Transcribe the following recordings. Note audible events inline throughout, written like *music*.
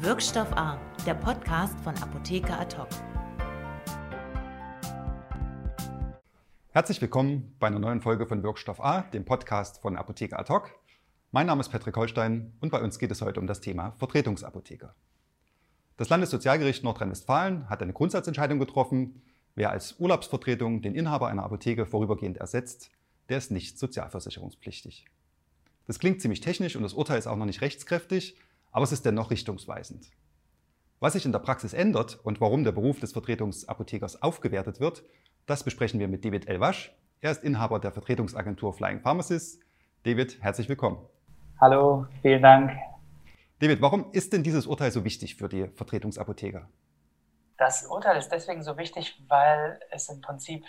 Wirkstoff A, der Podcast von Apotheker Atok. Herzlich willkommen bei einer neuen Folge von Wirkstoff A, dem Podcast von Apotheker Atok. Mein Name ist Patrick Holstein und bei uns geht es heute um das Thema Vertretungsapotheker. Das Landessozialgericht Nordrhein-Westfalen hat eine Grundsatzentscheidung getroffen. Wer als Urlaubsvertretung den Inhaber einer Apotheke vorübergehend ersetzt, der ist nicht sozialversicherungspflichtig. Das klingt ziemlich technisch und das Urteil ist auch noch nicht rechtskräftig, aber es ist dennoch richtungsweisend. Was sich in der Praxis ändert und warum der Beruf des Vertretungsapothekers aufgewertet wird, das besprechen wir mit David Elwasch. Er ist Inhaber der Vertretungsagentur Flying Pharmacists. David, herzlich willkommen. Hallo, vielen Dank. David, warum ist denn dieses Urteil so wichtig für die Vertretungsapotheker? Das Urteil ist deswegen so wichtig, weil es im Prinzip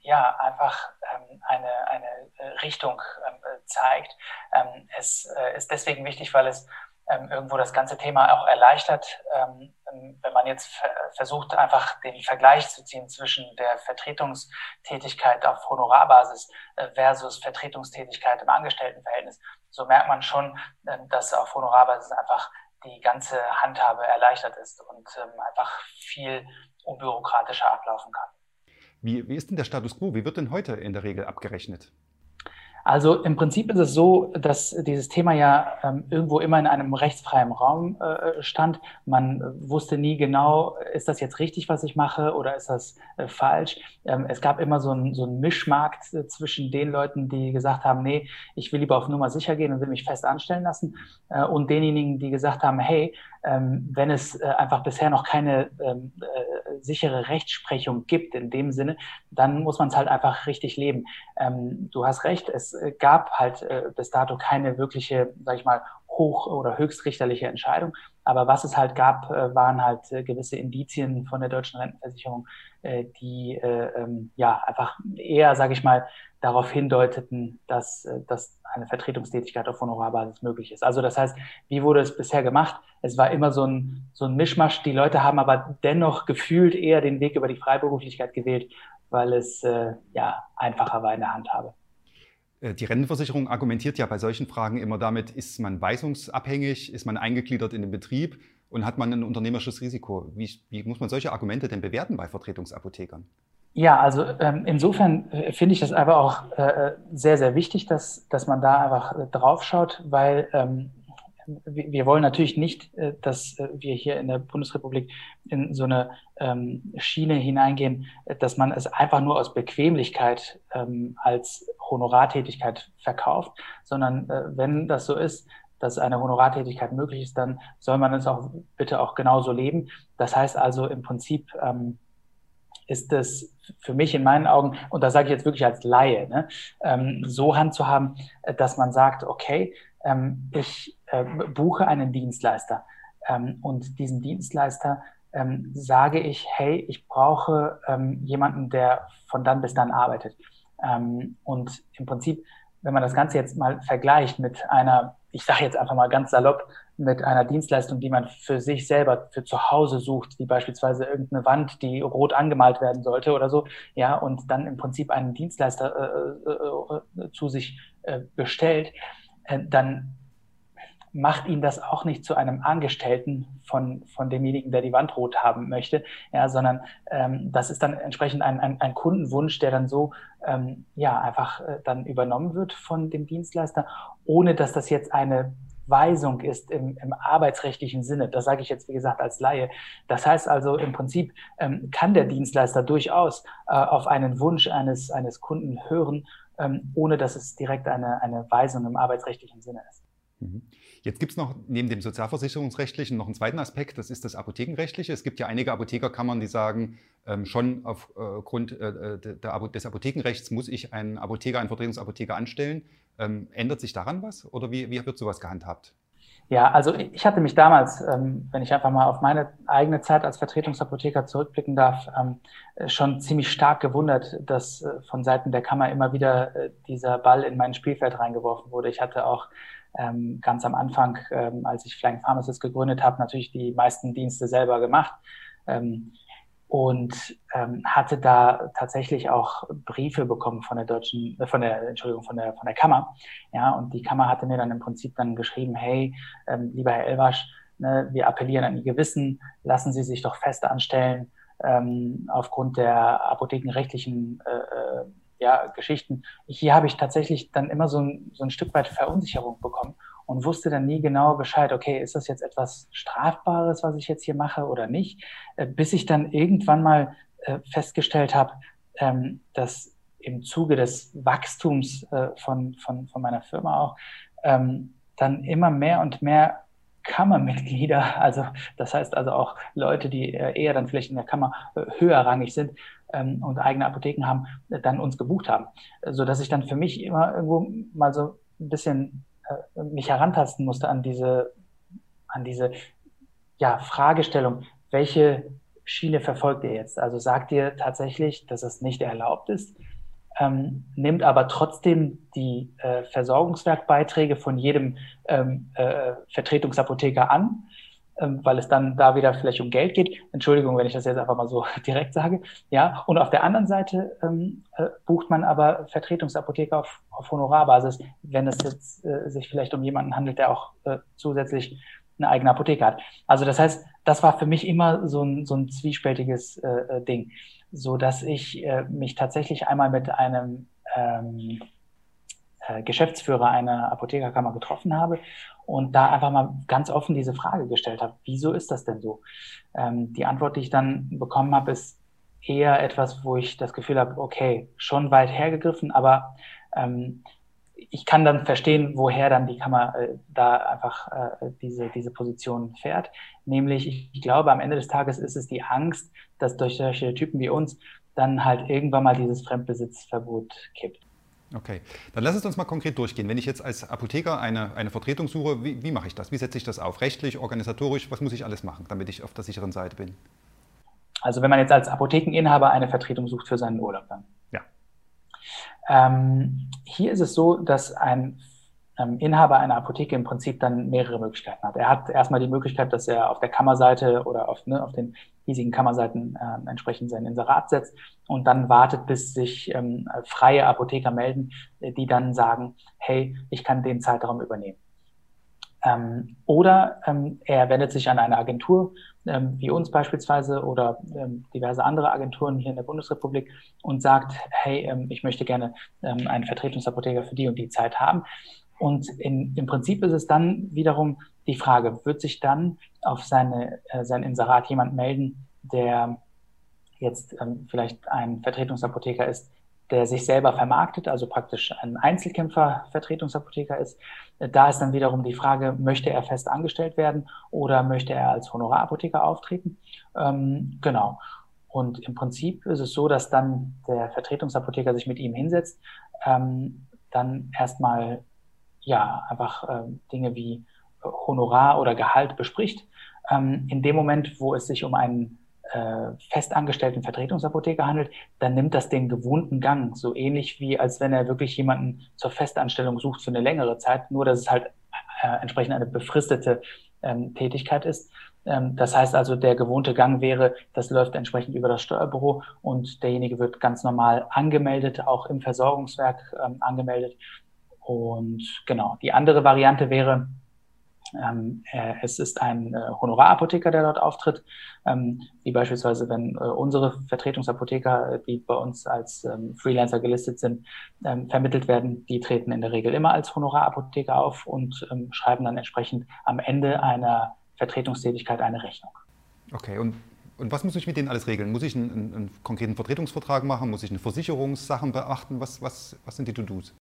ja einfach ähm, eine, eine äh, Richtung ähm, zeigt. Ähm, es äh, ist deswegen wichtig, weil es ähm, irgendwo das ganze Thema auch erleichtert, ähm, wenn man jetzt versucht, einfach den Vergleich zu ziehen zwischen der Vertretungstätigkeit auf Honorarbasis äh, versus Vertretungstätigkeit im Angestelltenverhältnis. So merkt man schon, äh, dass auf Honorarbasis einfach die ganze Handhabe erleichtert ist und ähm, einfach viel unbürokratischer ablaufen kann. Wie, wie ist denn der Status quo? Wie wird denn heute in der Regel abgerechnet? Also im Prinzip ist es so, dass dieses Thema ja ähm, irgendwo immer in einem rechtsfreien Raum äh, stand. Man wusste nie genau, ist das jetzt richtig, was ich mache oder ist das äh, falsch. Ähm, es gab immer so einen so Mischmarkt äh, zwischen den Leuten, die gesagt haben, nee, ich will lieber auf Nummer sicher gehen und will mich fest anstellen lassen äh, und denjenigen, die gesagt haben, hey, ähm, wenn es äh, einfach bisher noch keine ähm, äh, sichere Rechtsprechung gibt in dem Sinne, dann muss man es halt einfach richtig leben. Ähm, du hast recht, es äh, gab halt äh, bis dato keine wirkliche, sag ich mal, hoch- oder höchstrichterliche Entscheidung. Aber was es halt gab, äh, waren halt äh, gewisse Indizien von der deutschen Rentenversicherung, äh, die äh, ähm, ja einfach eher, sage ich mal, darauf hindeuteten, dass, dass eine Vertretungstätigkeit auf Honorarbasis möglich ist. Also das heißt, wie wurde es bisher gemacht? Es war immer so ein, so ein Mischmasch. Die Leute haben aber dennoch gefühlt eher den Weg über die Freiberuflichkeit gewählt, weil es ja einfacher war in der Handhabe. Äh, die Rentenversicherung argumentiert ja bei solchen Fragen immer damit, ist man weisungsabhängig, ist man eingegliedert in den Betrieb und hat man ein unternehmerisches Risiko. Wie, wie muss man solche Argumente denn bewerten bei Vertretungsapothekern? Ja, also ähm, insofern äh, finde ich das aber auch äh, sehr, sehr wichtig, dass, dass man da einfach äh, drauf schaut, weil ähm, wir wollen natürlich nicht, äh, dass äh, wir hier in der Bundesrepublik in so eine ähm, Schiene hineingehen, dass man es einfach nur aus Bequemlichkeit ähm, als Honorartätigkeit verkauft, sondern äh, wenn das so ist, dass eine Honorartätigkeit möglich ist, dann soll man es auch bitte auch genauso leben. Das heißt also im Prinzip ähm, ist es für mich in meinen Augen, und da sage ich jetzt wirklich als Laie, ne, so handzuhaben, dass man sagt, okay, ich äh, buche einen Dienstleister ähm, und diesen Dienstleister ähm, sage ich, hey, ich brauche ähm, jemanden, der von dann bis dann arbeitet. Ähm, und im Prinzip, wenn man das Ganze jetzt mal vergleicht mit einer, ich sage jetzt einfach mal ganz salopp, mit einer Dienstleistung, die man für sich selber, für zu Hause sucht, wie beispielsweise irgendeine Wand, die rot angemalt werden sollte oder so, ja, und dann im Prinzip einen Dienstleister äh, äh, äh, zu sich äh, bestellt, dann macht ihn das auch nicht zu einem Angestellten von, von demjenigen, der die Wand rot haben möchte, ja, sondern ähm, das ist dann entsprechend ein, ein, ein Kundenwunsch, der dann so ähm, ja einfach äh, dann übernommen wird von dem Dienstleister, ohne dass das jetzt eine Weisung ist im, im arbeitsrechtlichen Sinne. Das sage ich jetzt, wie gesagt, als Laie. Das heißt also, im Prinzip ähm, kann der Dienstleister durchaus äh, auf einen Wunsch eines, eines Kunden hören, ähm, ohne dass es direkt eine, eine Weisung im arbeitsrechtlichen Sinne ist. Mhm. Jetzt gibt es noch neben dem sozialversicherungsrechtlichen noch einen zweiten Aspekt, das ist das apothekenrechtliche. Es gibt ja einige Apothekerkammern, die sagen, ähm, schon aufgrund äh, äh, der, des Apothekenrechts muss ich einen Apotheker, einen Vertretungsapotheker anstellen. Ähm, ändert sich daran was oder wie, wie wird sowas gehandhabt? Ja, also ich hatte mich damals, ähm, wenn ich einfach mal auf meine eigene Zeit als Vertretungsapotheker zurückblicken darf, ähm, schon ziemlich stark gewundert, dass äh, von Seiten der Kammer immer wieder äh, dieser Ball in mein Spielfeld reingeworfen wurde. Ich hatte auch ähm, ganz am Anfang, ähm, als ich Flying Pharmacist gegründet habe, natürlich die meisten Dienste selber gemacht. Ähm, und ähm, hatte da tatsächlich auch Briefe bekommen von der deutschen, äh, von der Entschuldigung, von der von der Kammer, ja, und die Kammer hatte mir dann im Prinzip dann geschrieben, hey, ähm, lieber Herr Elwasch, ne, wir appellieren an Ihr Gewissen, lassen Sie sich doch fest anstellen ähm, aufgrund der apothekenrechtlichen äh, äh, ja, Geschichten. Hier habe ich tatsächlich dann immer so ein, so ein Stück weit Verunsicherung bekommen und wusste dann nie genau Bescheid, okay, ist das jetzt etwas Strafbares, was ich jetzt hier mache oder nicht, äh, bis ich dann irgendwann mal äh, festgestellt habe, ähm, dass im Zuge des Wachstums äh, von, von, von meiner Firma auch ähm, dann immer mehr und mehr Kammermitglieder, *laughs* also das heißt also auch Leute, die eher dann vielleicht in der Kammer höherrangig sind ähm, und eigene Apotheken haben, dann uns gebucht haben, so dass ich dann für mich immer irgendwo mal so ein bisschen äh, mich herantasten musste an diese, an diese ja, Fragestellung, welche Schiene verfolgt ihr jetzt? Also sagt ihr tatsächlich, dass es nicht erlaubt ist, ähm, nimmt aber trotzdem die äh, Versorgungswerkbeiträge von jedem ähm, äh, Vertretungsapotheker an weil es dann da wieder vielleicht um Geld geht. Entschuldigung, wenn ich das jetzt einfach mal so *laughs* direkt sage. Ja, und auf der anderen Seite ähm, äh, bucht man aber Vertretungsapotheker auf, auf Honorarbasis, wenn es jetzt äh, sich vielleicht um jemanden handelt, der auch äh, zusätzlich eine eigene Apotheke hat. Also das heißt, das war für mich immer so ein, so ein zwiespältiges äh, äh Ding, so dass ich äh, mich tatsächlich einmal mit einem ähm, äh, Geschäftsführer einer Apothekerkammer getroffen habe und da einfach mal ganz offen diese Frage gestellt habe, wieso ist das denn so? Ähm, die Antwort, die ich dann bekommen habe, ist eher etwas, wo ich das Gefühl habe, okay, schon weit hergegriffen, aber ähm, ich kann dann verstehen, woher dann die Kammer äh, da einfach äh, diese, diese Position fährt. Nämlich, ich, ich glaube, am Ende des Tages ist es die Angst, dass durch solche Typen wie uns dann halt irgendwann mal dieses Fremdbesitzverbot kippt. Okay, dann lass es uns mal konkret durchgehen. Wenn ich jetzt als Apotheker eine, eine Vertretung suche, wie, wie mache ich das? Wie setze ich das auf? Rechtlich, organisatorisch, was muss ich alles machen, damit ich auf der sicheren Seite bin? Also wenn man jetzt als Apothekeninhaber eine Vertretung sucht für seinen Urlaub dann. Ja. Ähm, hier ist es so, dass ein ähm, Inhaber einer Apotheke im Prinzip dann mehrere Möglichkeiten hat. Er hat erstmal die Möglichkeit, dass er auf der Kammerseite oder auf, ne, auf den hiesigen Kammerseiten äh, entsprechend sein Inserat setzt und dann wartet, bis sich ähm, freie Apotheker melden, die dann sagen, hey, ich kann den Zeitraum übernehmen. Ähm, oder ähm, er wendet sich an eine Agentur, ähm, wie uns beispielsweise oder ähm, diverse andere Agenturen hier in der Bundesrepublik und sagt, hey, ähm, ich möchte gerne ähm, einen Vertretungsapotheker für die und die Zeit haben. Und in, im Prinzip ist es dann wiederum die Frage, wird sich dann auf seine, äh, sein Inserat jemand melden, der jetzt ähm, vielleicht ein Vertretungsapotheker ist, der sich selber vermarktet, also praktisch ein Einzelkämpfer-Vertretungsapotheker ist. Da ist dann wiederum die Frage, möchte er fest angestellt werden oder möchte er als Honorarapotheker auftreten? Ähm, genau. Und im Prinzip ist es so, dass dann der Vertretungsapotheker sich mit ihm hinsetzt, ähm, dann erstmal ja, einfach äh, Dinge wie äh, Honorar oder Gehalt bespricht. Ähm, in dem Moment, wo es sich um einen äh, festangestellten Vertretungsapotheker handelt, dann nimmt das den gewohnten Gang, so ähnlich wie als wenn er wirklich jemanden zur Festanstellung sucht für eine längere Zeit, nur dass es halt äh, entsprechend eine befristete ähm, Tätigkeit ist. Ähm, das heißt also, der gewohnte Gang wäre, das läuft entsprechend über das Steuerbüro und derjenige wird ganz normal angemeldet, auch im Versorgungswerk ähm, angemeldet und genau, die andere Variante wäre, ähm, äh, es ist ein äh, Honorarapotheker, der dort auftritt, ähm, wie beispielsweise, wenn äh, unsere Vertretungsapotheker, äh, die bei uns als ähm, Freelancer gelistet sind, ähm, vermittelt werden, die treten in der Regel immer als Honorarapotheker auf und ähm, schreiben dann entsprechend am Ende einer Vertretungstätigkeit eine Rechnung. Okay, und und was muss ich mit denen alles regeln? Muss ich einen, einen, konkreten Vertretungsvertrag machen? Muss ich eine Versicherungssachen beachten? Was, was, was sind die To-Dos?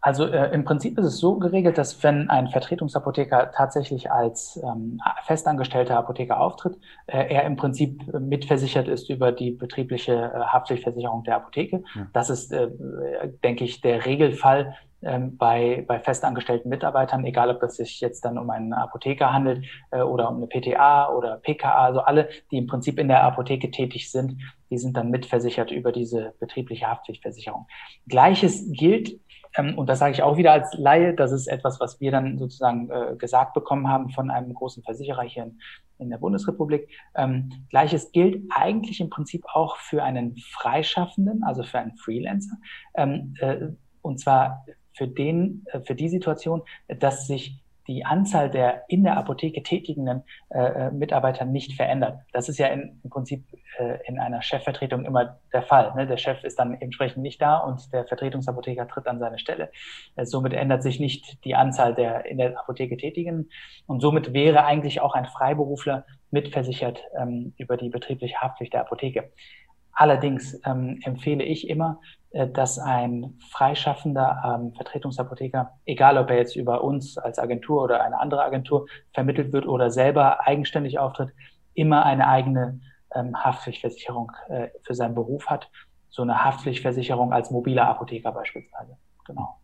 Also äh, im Prinzip ist es so geregelt, dass wenn ein Vertretungsapotheker tatsächlich als ähm, festangestellter Apotheker auftritt, äh, er im Prinzip mitversichert ist über die betriebliche äh, Haftpflichtversicherung der Apotheke. Ja. Das ist, äh, denke ich, der Regelfall ähm, bei, bei festangestellten Mitarbeitern, egal ob es sich jetzt dann um einen Apotheker handelt äh, oder um eine PTA oder PKA, also alle, die im Prinzip in der Apotheke tätig sind, die sind dann mitversichert über diese betriebliche Haftpflichtversicherung. Gleiches gilt und das sage ich auch wieder als Laie, das ist etwas, was wir dann sozusagen äh, gesagt bekommen haben von einem großen Versicherer hier in, in der Bundesrepublik. Ähm, Gleiches gilt eigentlich im Prinzip auch für einen Freischaffenden, also für einen Freelancer. Ähm, äh, und zwar für den, äh, für die Situation, dass sich die Anzahl der in der Apotheke tätigen äh, äh, Mitarbeiter nicht verändert. Das ist ja in, im Prinzip äh, in einer Chefvertretung immer der Fall. Ne? Der Chef ist dann entsprechend nicht da und der Vertretungsapotheker tritt an seine Stelle. Äh, somit ändert sich nicht die Anzahl der in der Apotheke Tätigen und somit wäre eigentlich auch ein Freiberufler mitversichert ähm, über die betriebliche Haftpflicht der Apotheke. Allerdings ähm, empfehle ich immer, äh, dass ein freischaffender ähm, Vertretungsapotheker, egal ob er jetzt über uns als Agentur oder eine andere Agentur vermittelt wird oder selber eigenständig auftritt, immer eine eigene ähm, Haftpflichtversicherung äh, für seinen Beruf hat. So eine Haftpflichtversicherung als mobiler Apotheker beispielsweise. Genau.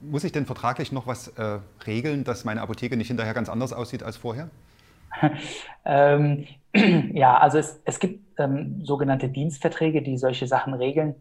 Muss ich denn vertraglich noch was äh, regeln, dass meine Apotheke nicht hinterher ganz anders aussieht als vorher? *laughs* ähm, *clears throat* ja, also es, es gibt ähm, sogenannte Dienstverträge, die solche Sachen regeln.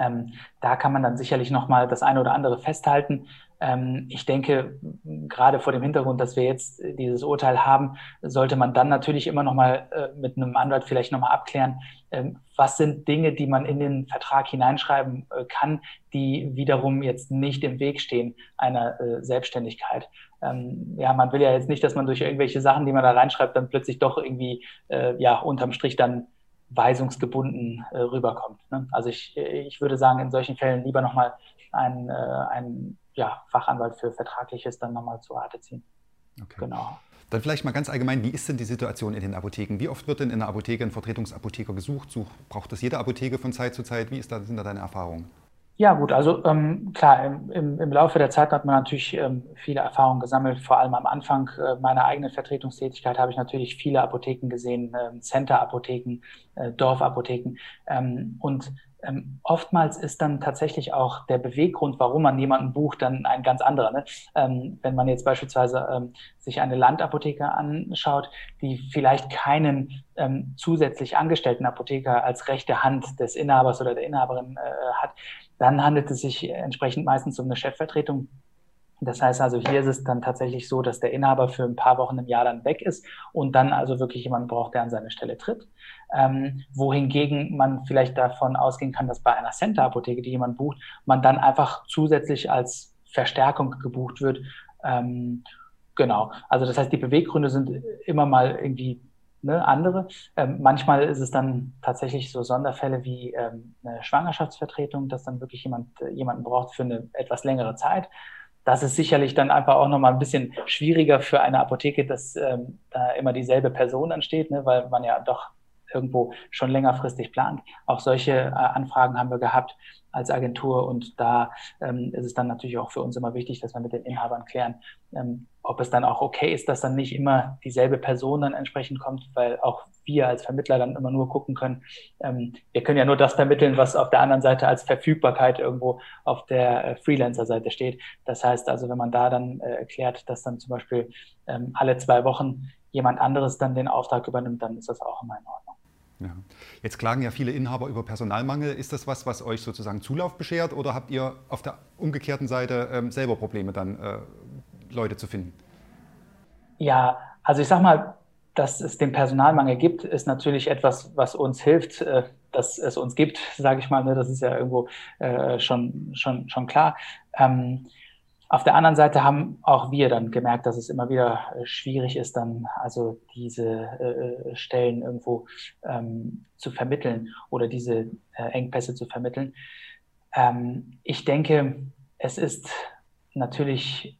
Ähm, da kann man dann sicherlich nochmal das eine oder andere festhalten. Ähm, ich denke, gerade vor dem Hintergrund, dass wir jetzt dieses Urteil haben, sollte man dann natürlich immer nochmal äh, mit einem Anwalt vielleicht nochmal abklären, ähm, was sind Dinge, die man in den Vertrag hineinschreiben äh, kann, die wiederum jetzt nicht im Weg stehen einer äh, Selbstständigkeit. Ähm, ja, man will ja jetzt nicht, dass man durch irgendwelche Sachen, die man da reinschreibt, dann plötzlich doch irgendwie, äh, ja, unterm Strich dann weisungsgebunden äh, rüberkommt. Ne? Also ich, ich würde sagen, in solchen Fällen lieber nochmal einen, äh, einen ja, Fachanwalt für Vertragliches dann nochmal zu Rate ziehen. Okay. Genau. Dann vielleicht mal ganz allgemein, wie ist denn die Situation in den Apotheken? Wie oft wird denn in der Apotheke ein Vertretungsapotheker gesucht? Such, braucht das jede Apotheke von Zeit zu Zeit? Wie ist da, sind da deine Erfahrungen? Ja, gut, also ähm, klar, im, im, im, Laufe der Zeit hat man natürlich ähm, viele Erfahrungen gesammelt. Vor allem am Anfang äh, meiner eigenen Vertretungstätigkeit habe ich natürlich viele Apotheken gesehen, äh, Center-Apotheken, äh, Dorfapotheken. Ähm, und ähm, oftmals ist dann tatsächlich auch der Beweggrund, warum man jemanden bucht, dann ein ganz anderer. Ne? Ähm, wenn man jetzt beispielsweise ähm, sich eine Landapotheke anschaut, die vielleicht keinen ähm, zusätzlich angestellten Apotheker als rechte Hand des Inhabers oder der Inhaberin äh, hat, dann handelt es sich entsprechend meistens um eine Chefvertretung das heißt also, hier ist es dann tatsächlich so, dass der Inhaber für ein paar Wochen im Jahr dann weg ist und dann also wirklich jemanden braucht, der an seine Stelle tritt. Ähm, wohingegen man vielleicht davon ausgehen kann, dass bei einer Center-Apotheke, die jemand bucht, man dann einfach zusätzlich als Verstärkung gebucht wird. Ähm, genau. Also das heißt, die Beweggründe sind immer mal irgendwie ne, andere. Ähm, manchmal ist es dann tatsächlich so Sonderfälle wie ähm, eine Schwangerschaftsvertretung, dass dann wirklich jemand äh, jemanden braucht für eine etwas längere Zeit das ist sicherlich dann einfach auch nochmal ein bisschen schwieriger für eine Apotheke, dass ähm, da immer dieselbe Person ansteht, ne, weil man ja doch irgendwo schon längerfristig plant. Auch solche äh, Anfragen haben wir gehabt als Agentur und da ähm, ist es dann natürlich auch für uns immer wichtig, dass wir mit den Inhabern klären, ähm, ob es dann auch okay ist, dass dann nicht immer dieselbe Person dann entsprechend kommt, weil auch wir als Vermittler dann immer nur gucken können. Ähm, wir können ja nur das vermitteln, was auf der anderen Seite als Verfügbarkeit irgendwo auf der äh, Freelancer-Seite steht. Das heißt also, wenn man da dann äh, erklärt, dass dann zum Beispiel ähm, alle zwei Wochen jemand anderes dann den Auftrag übernimmt, dann ist das auch immer in Ordnung. Ja. Jetzt klagen ja viele Inhaber über Personalmangel. Ist das was, was euch sozusagen Zulauf beschert oder habt ihr auf der umgekehrten Seite ähm, selber Probleme dann, äh, Leute zu finden? Ja, also ich sag mal, dass es den Personalmangel gibt, ist natürlich etwas, was uns hilft, äh, dass es uns gibt, sage ich mal. Ne? Das ist ja irgendwo äh, schon, schon, schon klar. Ähm, auf der anderen Seite haben auch wir dann gemerkt, dass es immer wieder äh, schwierig ist, dann also diese Stellen irgendwo ähm, zu vermitteln oder diese Engpässe zu vermitteln. Ähm, ich denke, es ist natürlich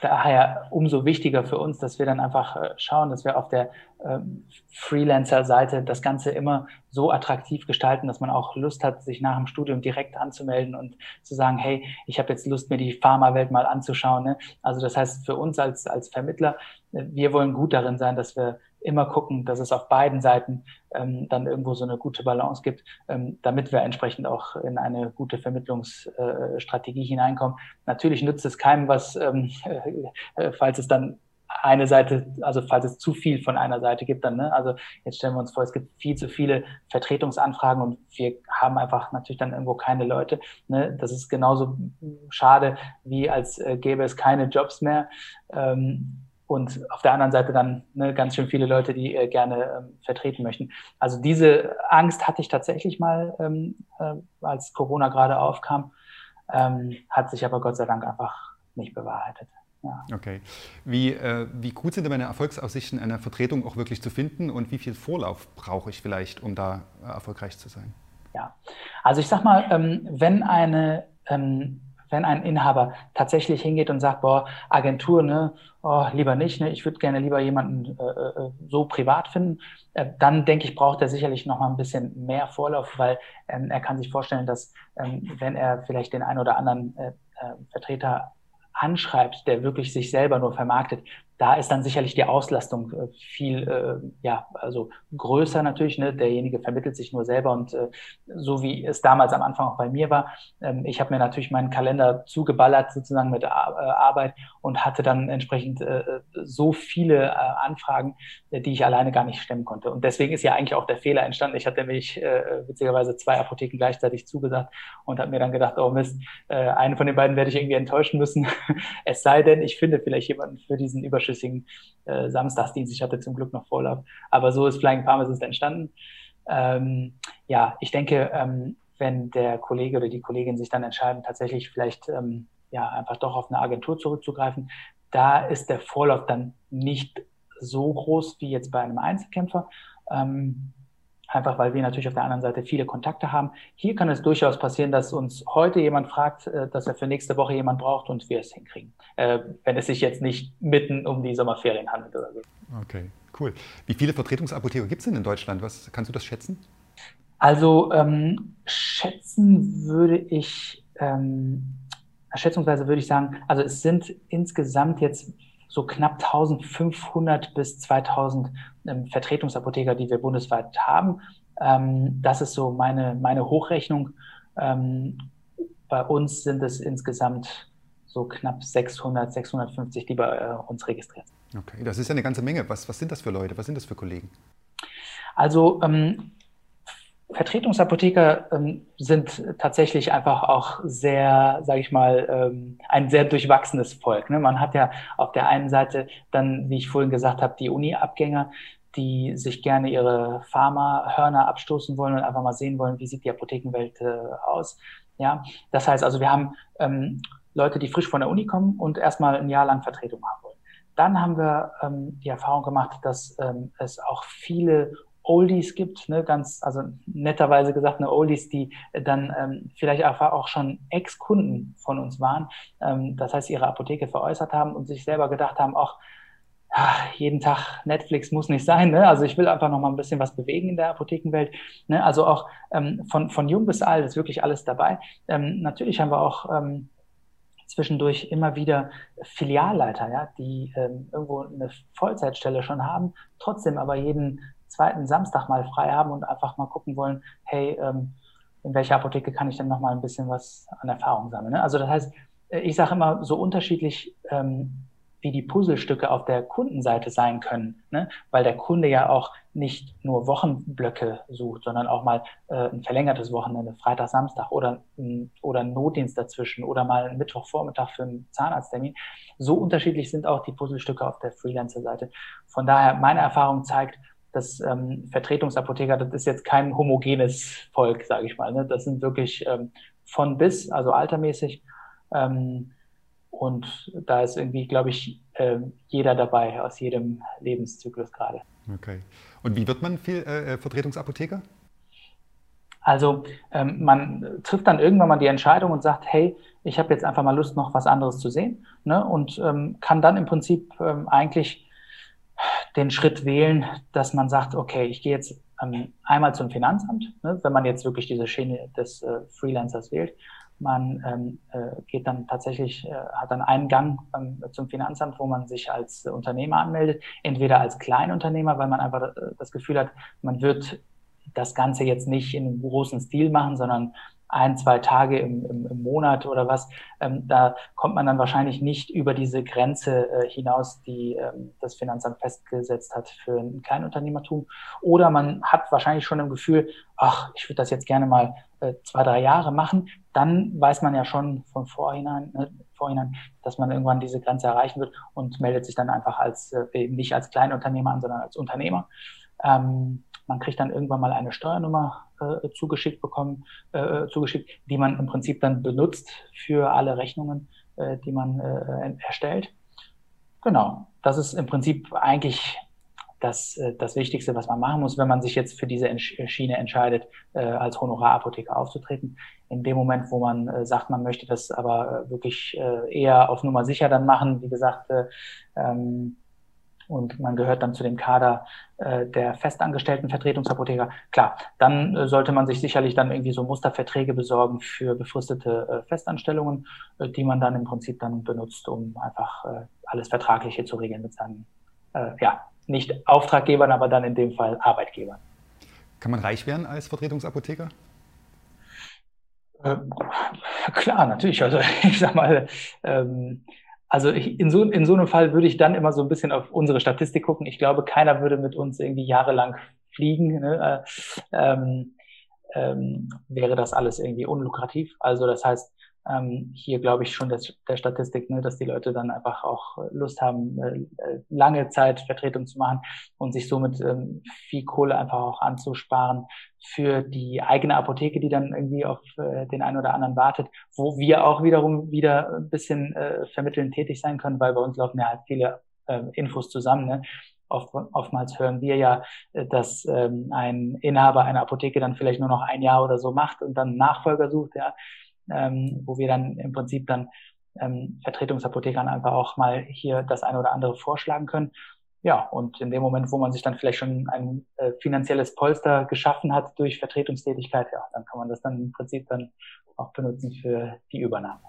daher umso wichtiger für uns, dass wir dann einfach äh, schauen, dass wir auf der ähm, Freelancer-Seite das Ganze immer so attraktiv gestalten, dass man auch Lust hat, sich nach dem Studium direkt anzumelden und zu sagen, hey, ich habe jetzt Lust, mir die Pharmawelt mal anzuschauen. Ne? Also das heißt, für uns als, als Vermittler, äh, wir wollen gut darin sein, dass wir immer gucken, dass es auf beiden Seiten ähm, dann irgendwo so eine gute Balance gibt, ähm, damit wir entsprechend auch in eine gute Vermittlungsstrategie äh, hineinkommen. Natürlich nützt es keinem was, ähm, *laughs* äh, falls es dann eine Seite, also falls es zu viel von einer Seite gibt, dann, ne? also jetzt stellen wir uns vor, es gibt viel zu viele Vertretungsanfragen und wir haben einfach natürlich dann irgendwo keine Leute. Ne? Das ist genauso schade, wie als äh, gäbe es keine Jobs mehr. Ähm, und auf der anderen Seite dann ne, ganz schön viele Leute, die äh, gerne ähm, vertreten möchten. Also diese Angst hatte ich tatsächlich mal, ähm, äh, als Corona gerade aufkam, ähm, hat sich aber Gott sei Dank einfach nicht bewahrheitet. Ja. Okay. Wie, äh, wie gut sind denn meine Erfolgsaussichten, eine Vertretung auch wirklich zu finden und wie viel Vorlauf brauche ich vielleicht, um da äh, erfolgreich zu sein? Ja, also ich sag mal, ähm, wenn eine ähm, wenn ein Inhaber tatsächlich hingeht und sagt, boah, Agentur, ne, oh, lieber nicht, ne, ich würde gerne lieber jemanden äh, äh, so privat finden, äh, dann denke ich, braucht er sicherlich noch mal ein bisschen mehr Vorlauf, weil ähm, er kann sich vorstellen, dass ähm, wenn er vielleicht den einen oder anderen äh, äh Vertreter anschreibt, der wirklich sich selber nur vermarktet, da ist dann sicherlich die Auslastung äh, viel, äh, ja, also größer natürlich. Ne? Derjenige vermittelt sich nur selber und äh, so wie es damals am Anfang auch bei mir war, ähm, ich habe mir natürlich meinen Kalender zugeballert sozusagen mit Ar äh, Arbeit und hatte dann entsprechend äh, so viele äh, Anfragen, die ich alleine gar nicht stemmen konnte. Und deswegen ist ja eigentlich auch der Fehler entstanden. Ich hatte nämlich witzigerweise zwei Apotheken gleichzeitig zugesagt und habe mir dann gedacht, oh Mist, eine von den beiden werde ich irgendwie enttäuschen müssen. *laughs* es sei denn, ich finde vielleicht jemanden für diesen Überschuss überschüssigen äh, Samstagsdienst. Ich hatte zum Glück noch Vorlauf. Aber so ist Flying Pharmacist entstanden. Ähm, ja, ich denke, ähm, wenn der Kollege oder die Kollegin sich dann entscheiden, tatsächlich vielleicht ähm, ja, einfach doch auf eine Agentur zurückzugreifen, da ist der Vorlauf dann nicht so groß wie jetzt bei einem Einzelkämpfer. Ähm, einfach weil wir natürlich auf der anderen Seite viele Kontakte haben. Hier kann es durchaus passieren, dass uns heute jemand fragt, äh, dass er für nächste Woche jemand braucht und wir es hinkriegen, äh, wenn es sich jetzt nicht mitten um die Sommerferien handelt oder so. Okay, cool. Wie viele Vertretungsapotheker gibt es denn in Deutschland? Was kannst du das schätzen? Also ähm, schätzen würde ich, ähm, schätzungsweise würde ich sagen, also es sind insgesamt jetzt so knapp 1500 bis 2000 ähm, Vertretungsapotheker, die wir bundesweit haben. Ähm, das ist so meine, meine Hochrechnung. Ähm, bei uns sind es insgesamt so knapp 600, 650, die bei äh, uns registriert sind. Okay, das ist ja eine ganze Menge. Was, was sind das für Leute? Was sind das für Kollegen? Also ähm, Vertretungsapotheker ähm, sind tatsächlich einfach auch sehr, sage ich mal, ähm, ein sehr durchwachsenes Volk. Ne? Man hat ja auf der einen Seite dann, wie ich vorhin gesagt habe, die Uni-Abgänger, die sich gerne ihre Pharma-Hörner abstoßen wollen und einfach mal sehen wollen, wie sieht die Apothekenwelt äh, aus. Ja, das heißt also, wir haben ähm, Leute, die frisch von der Uni kommen und erstmal ein Jahr lang Vertretung haben wollen. Dann haben wir ähm, die Erfahrung gemacht, dass ähm, es auch viele Oldies gibt, ne, ganz, also netterweise gesagt, eine Oldies, die dann ähm, vielleicht einfach auch schon Ex-Kunden von uns waren, ähm, das heißt, ihre Apotheke veräußert haben und sich selber gedacht haben, auch jeden Tag Netflix muss nicht sein. Ne? Also ich will einfach noch mal ein bisschen was bewegen in der Apothekenwelt. Ne? Also auch ähm, von, von jung bis alt ist wirklich alles dabei. Ähm, natürlich haben wir auch ähm, zwischendurch immer wieder Filialleiter, ja, die ähm, irgendwo eine Vollzeitstelle schon haben, trotzdem aber jeden zweiten Samstag mal frei haben und einfach mal gucken wollen, hey, ähm, in welcher Apotheke kann ich denn noch mal ein bisschen was an Erfahrung sammeln. Ne? Also das heißt, äh, ich sage immer, so unterschiedlich ähm, wie die Puzzlestücke auf der Kundenseite sein können, ne? weil der Kunde ja auch nicht nur Wochenblöcke sucht, sondern auch mal äh, ein verlängertes Wochenende, Freitag, Samstag oder, oder Notdienst dazwischen oder mal einen Mittwochvormittag für einen Zahnarzttermin. So unterschiedlich sind auch die Puzzlestücke auf der Freelancer-Seite. Von daher, meine Erfahrung zeigt, dass ähm, Vertretungsapotheker, das ist jetzt kein homogenes Volk, sage ich mal. Ne? Das sind wirklich ähm, von bis, also altermäßig. Ähm, und da ist irgendwie, glaube ich, äh, jeder dabei aus jedem Lebenszyklus gerade. Okay. Und wie wird man viel äh, äh, Vertretungsapotheker? Also ähm, man trifft dann irgendwann mal die Entscheidung und sagt, hey, ich habe jetzt einfach mal Lust, noch was anderes zu sehen. Ne? Und ähm, kann dann im Prinzip ähm, eigentlich den Schritt wählen, dass man sagt, okay, ich gehe jetzt ähm, einmal zum Finanzamt, ne, wenn man jetzt wirklich diese Schiene des äh, Freelancers wählt. Man ähm, äh, geht dann tatsächlich, äh, hat dann einen Gang ähm, zum Finanzamt, wo man sich als Unternehmer anmeldet, entweder als Kleinunternehmer, weil man einfach äh, das Gefühl hat, man wird das Ganze jetzt nicht in einem großen Stil machen, sondern ein, zwei Tage im, im, im Monat oder was, ähm, da kommt man dann wahrscheinlich nicht über diese Grenze äh, hinaus, die ähm, das Finanzamt festgesetzt hat für ein Kleinunternehmertum. Oder man hat wahrscheinlich schon im Gefühl, ach, ich würde das jetzt gerne mal äh, zwei, drei Jahre machen. Dann weiß man ja schon von vorhinein, äh, vorhinein, dass man irgendwann diese Grenze erreichen wird und meldet sich dann einfach als äh, nicht als Kleinunternehmer an, sondern als Unternehmer. Ähm, man kriegt dann irgendwann mal eine Steuernummer äh, zugeschickt bekommen, äh, zugeschickt, die man im Prinzip dann benutzt für alle Rechnungen, äh, die man äh, erstellt. Genau, das ist im Prinzip eigentlich das, äh, das Wichtigste, was man machen muss, wenn man sich jetzt für diese Schiene entscheidet, äh, als Honorarapotheker aufzutreten. In dem Moment, wo man äh, sagt, man möchte das aber äh, wirklich äh, eher auf Nummer sicher dann machen, wie gesagt, äh, ähm, und man gehört dann zu dem Kader äh, der festangestellten Vertretungsapotheker, klar, dann äh, sollte man sich sicherlich dann irgendwie so Musterverträge besorgen für befristete äh, Festanstellungen, äh, die man dann im Prinzip dann benutzt, um einfach äh, alles Vertragliche zu regeln mit seinen, äh, ja, nicht Auftraggebern, aber dann in dem Fall Arbeitgebern. Kann man reich werden als Vertretungsapotheker? Ähm, klar, natürlich. Also *laughs* ich sag mal, ähm, also in so, in so einem Fall würde ich dann immer so ein bisschen auf unsere Statistik gucken. Ich glaube, keiner würde mit uns irgendwie jahrelang fliegen. Ne? Äh, ähm, ähm, wäre das alles irgendwie unlukrativ. Also das heißt, ähm, hier glaube ich schon des, der Statistik, ne, dass die Leute dann einfach auch Lust haben, äh, äh, lange Zeit Vertretung zu machen und sich somit ähm, viel Kohle einfach auch anzusparen für die eigene Apotheke, die dann irgendwie auf äh, den einen oder anderen wartet, wo wir auch wiederum wieder ein bisschen äh, vermitteln tätig sein können, weil bei uns laufen ja halt viele äh, Infos zusammen. Ne? Oft, oftmals hören wir ja, äh, dass ähm, ein Inhaber einer Apotheke dann vielleicht nur noch ein Jahr oder so macht und dann Nachfolger sucht, ja ähm, wo wir dann im Prinzip dann ähm, Vertretungsapothekern einfach auch mal hier das eine oder andere vorschlagen können. Ja, und in dem Moment, wo man sich dann vielleicht schon ein äh, finanzielles Polster geschaffen hat durch Vertretungstätigkeit, ja, dann kann man das dann im Prinzip dann auch benutzen für die Übernahme.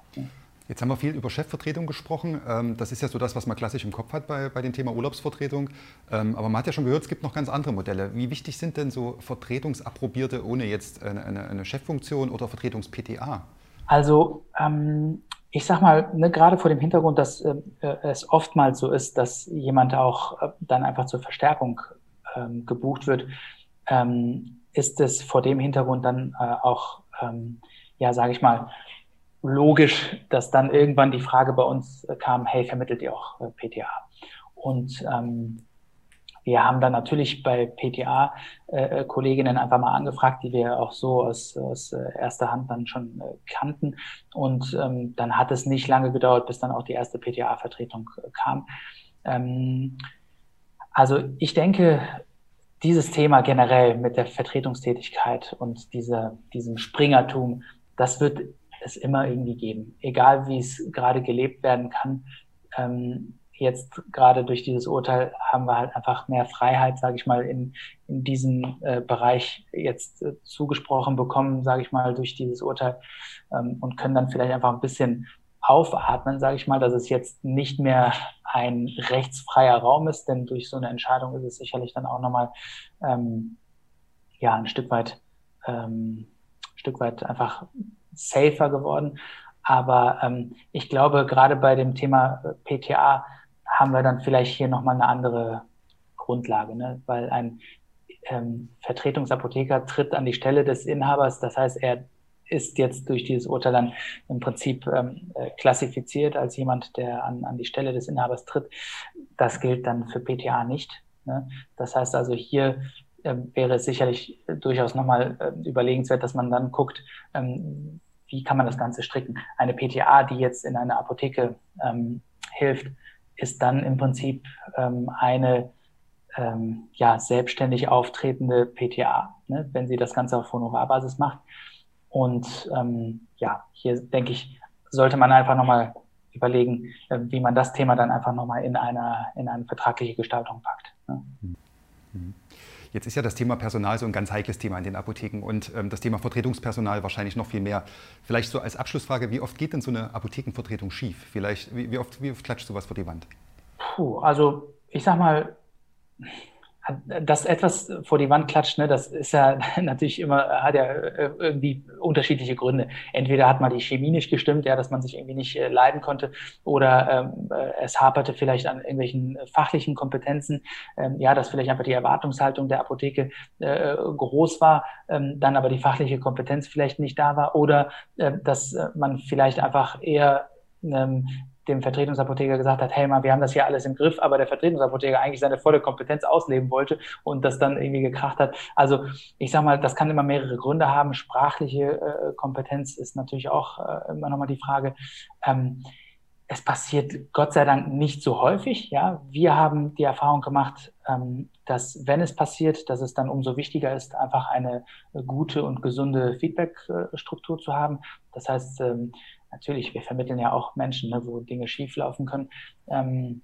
Jetzt haben wir viel über Chefvertretung gesprochen. Ähm, das ist ja so das, was man klassisch im Kopf hat bei, bei dem Thema Urlaubsvertretung. Ähm, aber man hat ja schon gehört, es gibt noch ganz andere Modelle. Wie wichtig sind denn so Vertretungsapprobierte ohne jetzt eine, eine, eine Cheffunktion oder Vertretungs-PTA? Also ähm, ich sag mal, ne, gerade vor dem Hintergrund, dass äh, es oftmals so ist, dass jemand auch äh, dann einfach zur Verstärkung ähm, gebucht wird, ähm, ist es vor dem Hintergrund dann äh, auch, ähm, ja, sage ich mal, logisch, dass dann irgendwann die Frage bei uns äh, kam, hey, vermittelt ihr auch äh, PTA? Und ähm, wir haben dann natürlich bei PTA-Kolleginnen äh, einfach mal angefragt, die wir auch so aus, aus äh, erster Hand dann schon äh, kannten. Und ähm, dann hat es nicht lange gedauert, bis dann auch die erste PTA-Vertretung äh, kam. Ähm, also ich denke, dieses Thema generell mit der Vertretungstätigkeit und diese, diesem Springertum, das wird es immer irgendwie geben, egal wie es gerade gelebt werden kann. Ähm, jetzt gerade durch dieses Urteil haben wir halt einfach mehr Freiheit, sage ich mal, in, in diesem äh, Bereich jetzt äh, zugesprochen bekommen, sage ich mal, durch dieses Urteil ähm, und können dann vielleicht einfach ein bisschen aufatmen, sage ich mal, dass es jetzt nicht mehr ein rechtsfreier Raum ist, denn durch so eine Entscheidung ist es sicherlich dann auch nochmal ähm, ja ein Stück weit ähm, Stück weit einfach safer geworden. Aber ähm, ich glaube, gerade bei dem Thema äh, PTA haben wir dann vielleicht hier nochmal eine andere Grundlage, ne? weil ein ähm, Vertretungsapotheker tritt an die Stelle des Inhabers. Das heißt, er ist jetzt durch dieses Urteil dann im Prinzip ähm, äh, klassifiziert als jemand, der an, an die Stelle des Inhabers tritt. Das gilt dann für PTA nicht. Ne? Das heißt also, hier ähm, wäre es sicherlich durchaus nochmal äh, überlegenswert, dass man dann guckt, ähm, wie kann man das Ganze stricken. Eine PTA, die jetzt in einer Apotheke ähm, hilft, ist dann im Prinzip ähm, eine ähm, ja, selbstständig auftretende PTA, ne, wenn sie das Ganze auf Honorarbasis macht. Und ähm, ja, hier denke ich, sollte man einfach nochmal überlegen, äh, wie man das Thema dann einfach nochmal in, in eine vertragliche Gestaltung packt. Ne. Mhm. Jetzt ist ja das Thema Personal so ein ganz heikles Thema in den Apotheken und ähm, das Thema Vertretungspersonal wahrscheinlich noch viel mehr. Vielleicht so als Abschlussfrage, wie oft geht denn so eine Apothekenvertretung schief? Vielleicht, wie, wie oft, wie oft klatscht sowas vor die Wand? Puh, also ich sag mal, dass etwas vor die Wand klatscht, ne, das ist ja *laughs* natürlich immer, hat ja äh, irgendwie unterschiedliche Gründe. Entweder hat mal die Chemie nicht gestimmt, ja, dass man sich irgendwie nicht äh, leiden konnte, oder ähm, äh, es haperte vielleicht an irgendwelchen fachlichen Kompetenzen, ähm, ja, dass vielleicht einfach die Erwartungshaltung der Apotheke äh, groß war, ähm, dann aber die fachliche Kompetenz vielleicht nicht da war, oder äh, dass man vielleicht einfach eher ähm, dem Vertretungsapotheker gesagt hat, hey mal, wir haben das hier alles im Griff, aber der Vertretungsapotheker eigentlich seine volle Kompetenz ausleben wollte und das dann irgendwie gekracht hat. Also ich sag mal, das kann immer mehrere Gründe haben. Sprachliche äh, Kompetenz ist natürlich auch äh, immer nochmal die Frage. Ähm, es passiert Gott sei Dank nicht so häufig. Ja, wir haben die Erfahrung gemacht, ähm, dass wenn es passiert, dass es dann umso wichtiger ist, einfach eine gute und gesunde Feedback-Struktur zu haben. Das heißt, ähm, natürlich, wir vermitteln ja auch Menschen, ne, wo Dinge schieflaufen können. Ähm,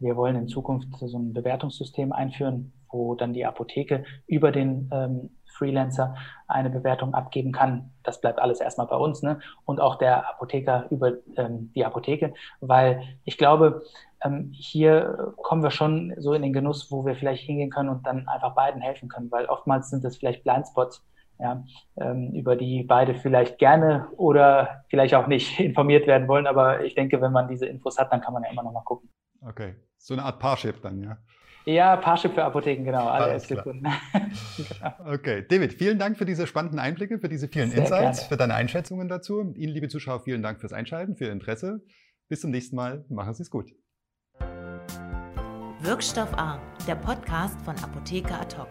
wir wollen in Zukunft so ein Bewertungssystem einführen, wo dann die Apotheke über den ähm, Freelancer eine Bewertung abgeben kann. Das bleibt alles erstmal bei uns ne? und auch der Apotheker über ähm, die Apotheke, weil ich glaube, ähm, hier kommen wir schon so in den Genuss, wo wir vielleicht hingehen können und dann einfach beiden helfen können, weil oftmals sind das vielleicht Blindspots, ja, ähm, über die beide vielleicht gerne oder vielleicht auch nicht *laughs* informiert werden wollen. Aber ich denke, wenn man diese Infos hat, dann kann man ja immer noch mal gucken. Okay, so eine Art Parship dann, ja. Ja, Parship für Apotheken, genau. Alle Glückwunsch. *laughs* genau. Okay, David, vielen Dank für diese spannenden Einblicke, für diese vielen Sehr Insights, gerne. für deine Einschätzungen dazu. Ihnen, liebe Zuschauer, vielen Dank fürs Einschalten, für Ihr Interesse. Bis zum nächsten Mal. Machen Sie es gut. Wirkstoff A, der Podcast von Apotheker Ad hoc.